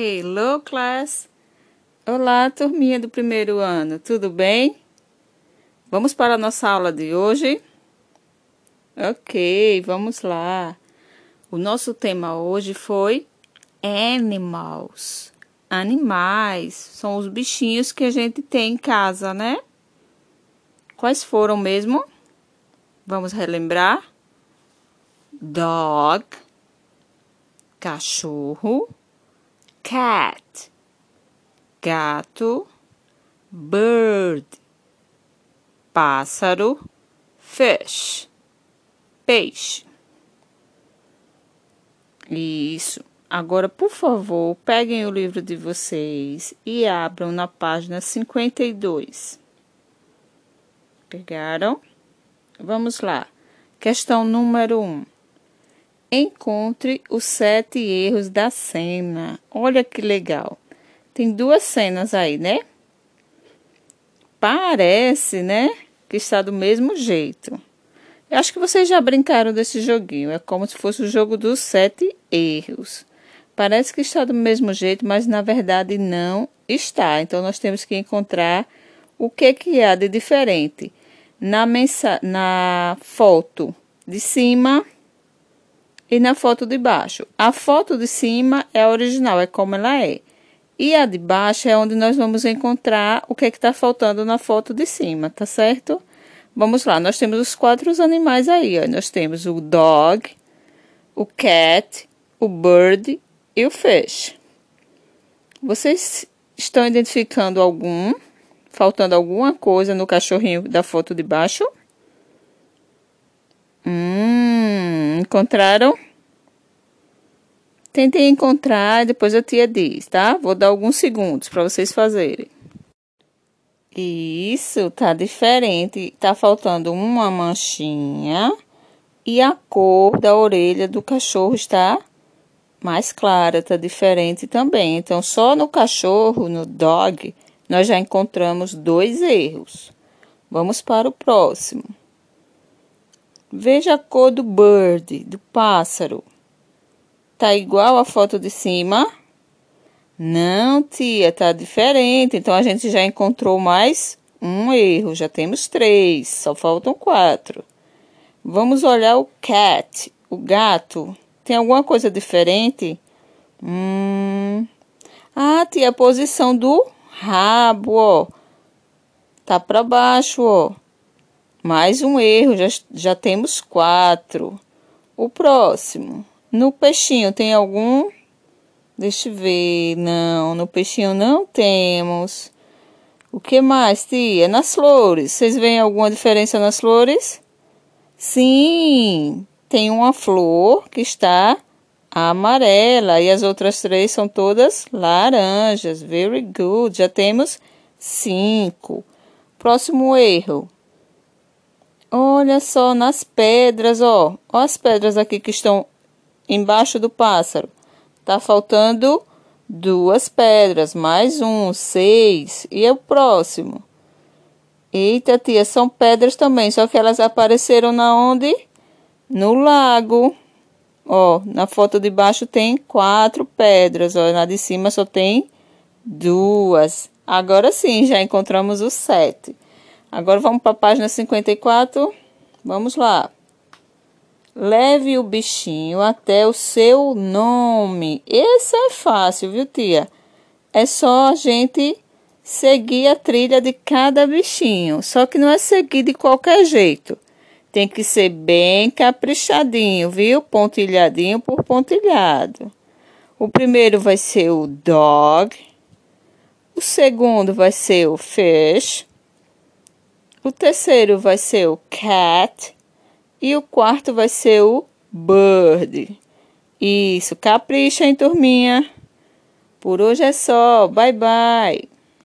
Hello, class! Olá, turminha do primeiro ano, tudo bem? Vamos para a nossa aula de hoje? Ok, vamos lá. O nosso tema hoje foi animals. Animais são os bichinhos que a gente tem em casa, né? Quais foram mesmo? Vamos relembrar? Dog, cachorro cat, gato, bird, pássaro, fish, peixe. Isso. Agora, por favor, peguem o livro de vocês e abram na página 52. Pegaram? Vamos lá. Questão número 1. Um. Encontre os sete erros da cena. Olha que legal. Tem duas cenas aí, né? Parece, né? Que está do mesmo jeito. Eu acho que vocês já brincaram desse joguinho. É como se fosse o jogo dos sete erros. Parece que está do mesmo jeito, mas na verdade não está. Então nós temos que encontrar o que, que há de diferente. Na, mensa na foto de cima e na foto de baixo. A foto de cima é a original, é como ela é. E a de baixo é onde nós vamos encontrar o que é está faltando na foto de cima, tá certo? Vamos lá, nós temos os quatro animais aí, ó. Nós temos o dog, o cat, o bird e o fish. Vocês estão identificando algum? Faltando alguma coisa no cachorrinho da foto de baixo? Hum, encontraram? Tentem encontrar, depois a tia diz, tá? Vou dar alguns segundos para vocês fazerem. Isso, tá diferente. Tá faltando uma manchinha e a cor da orelha do cachorro está mais clara, tá diferente também. Então, só no cachorro, no dog, nós já encontramos dois erros. Vamos para o próximo. Veja a cor do bird, do pássaro. Tá igual a foto de cima? Não, tia, tá diferente. Então a gente já encontrou mais um erro. Já temos três, só faltam quatro. Vamos olhar o cat, o gato. Tem alguma coisa diferente? Hum. Ah, tia, a posição do rabo, ó. Tá para baixo, ó. Mais um erro, já, já temos quatro. O próximo. No peixinho tem algum? Deixa eu ver. Não, no peixinho não temos. O que mais, tia? Nas flores. Vocês veem alguma diferença nas flores? Sim, tem uma flor que está amarela e as outras três são todas laranjas. Very good. Já temos cinco. Próximo erro. Olha só nas pedras, ó. Ó as pedras aqui que estão embaixo do pássaro. Tá faltando duas pedras, mais um, seis. E o próximo? Eita, tia, são pedras também, só que elas apareceram na onde? No lago. Ó, na foto de baixo tem quatro pedras, ó, na de cima só tem duas. Agora sim, já encontramos os sete. Agora vamos para a página 54. Vamos lá. Leve o bichinho até o seu nome. Esse é fácil, viu, tia? É só a gente seguir a trilha de cada bichinho. Só que não é seguir de qualquer jeito. Tem que ser bem caprichadinho, viu? Pontilhadinho por pontilhado. O primeiro vai ser o dog. O segundo vai ser o fish. O terceiro vai ser o cat. E o quarto vai ser o bird. Isso, capricha, hein, turminha? Por hoje é só. Bye, bye.